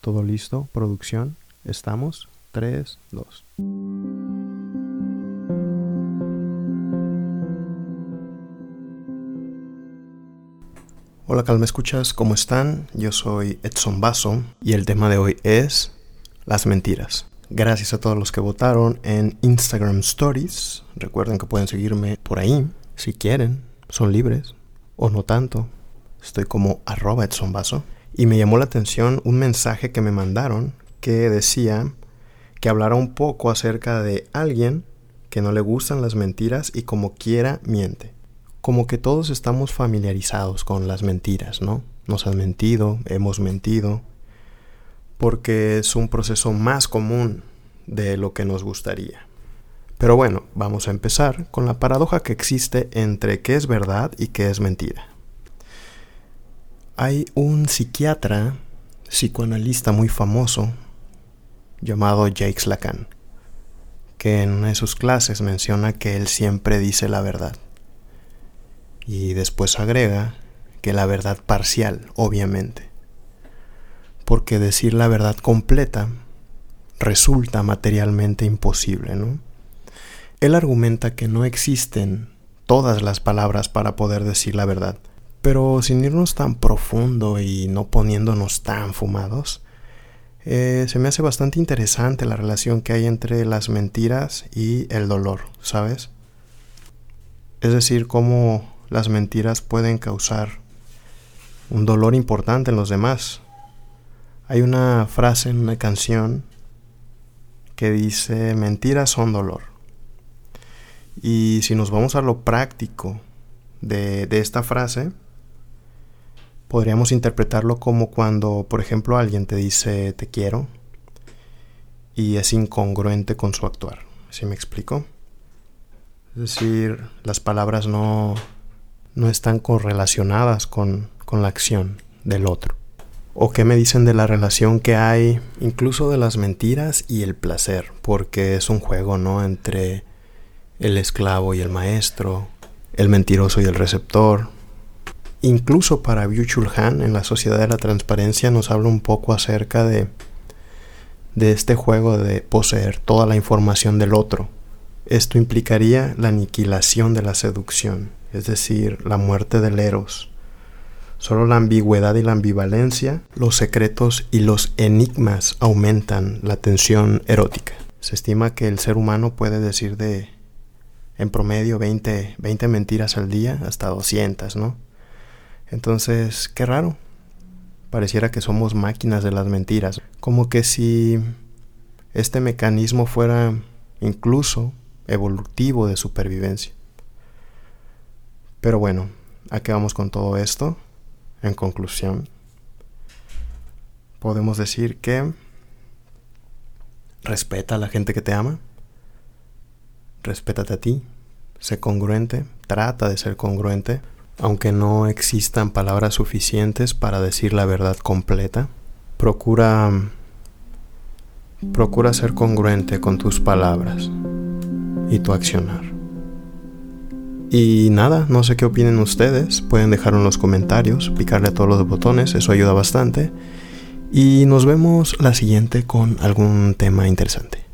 Todo listo, producción. Estamos. 3, 2. Hola, calma escuchas, ¿cómo están? Yo soy Edson Basso y el tema de hoy es las mentiras. Gracias a todos los que votaron en Instagram Stories. Recuerden que pueden seguirme por ahí si quieren, son libres o no tanto. Estoy como arroba Edson Basso. Y me llamó la atención un mensaje que me mandaron que decía que hablara un poco acerca de alguien que no le gustan las mentiras y como quiera miente. Como que todos estamos familiarizados con las mentiras, ¿no? Nos han mentido, hemos mentido, porque es un proceso más común de lo que nos gustaría. Pero bueno, vamos a empezar con la paradoja que existe entre qué es verdad y qué es mentira. Hay un psiquiatra, psicoanalista muy famoso, llamado Jacques Lacan, que en una de sus clases menciona que él siempre dice la verdad. Y después agrega que la verdad parcial, obviamente. Porque decir la verdad completa resulta materialmente imposible, ¿no? Él argumenta que no existen todas las palabras para poder decir la verdad pero sin irnos tan profundo y no poniéndonos tan fumados, eh, se me hace bastante interesante la relación que hay entre las mentiras y el dolor, ¿sabes? Es decir, cómo las mentiras pueden causar un dolor importante en los demás. Hay una frase en una canción que dice, mentiras son dolor. Y si nos vamos a lo práctico de, de esta frase, Podríamos interpretarlo como cuando, por ejemplo, alguien te dice te quiero y es incongruente con su actuar. ¿Sí me explico? Es decir, las palabras no, no están correlacionadas con, con la acción del otro. ¿O qué me dicen de la relación que hay, incluso de las mentiras y el placer? Porque es un juego, ¿no? Entre el esclavo y el maestro, el mentiroso y el receptor, Incluso para Byung-Chul Han en la Sociedad de la Transparencia nos habla un poco acerca de, de este juego de poseer toda la información del otro. Esto implicaría la aniquilación de la seducción, es decir, la muerte del eros. Solo la ambigüedad y la ambivalencia, los secretos y los enigmas aumentan la tensión erótica. Se estima que el ser humano puede decir de en promedio 20, 20 mentiras al día, hasta 200, ¿no? Entonces, qué raro. Pareciera que somos máquinas de las mentiras. Como que si este mecanismo fuera incluso evolutivo de supervivencia. Pero bueno, ¿a qué vamos con todo esto? En conclusión, podemos decir que respeta a la gente que te ama, respétate a ti, sé congruente, trata de ser congruente aunque no existan palabras suficientes para decir la verdad completa, procura procura ser congruente con tus palabras y tu accionar. Y nada, no sé qué opinen ustedes, pueden dejarlo en los comentarios, picarle a todos los botones, eso ayuda bastante. Y nos vemos la siguiente con algún tema interesante.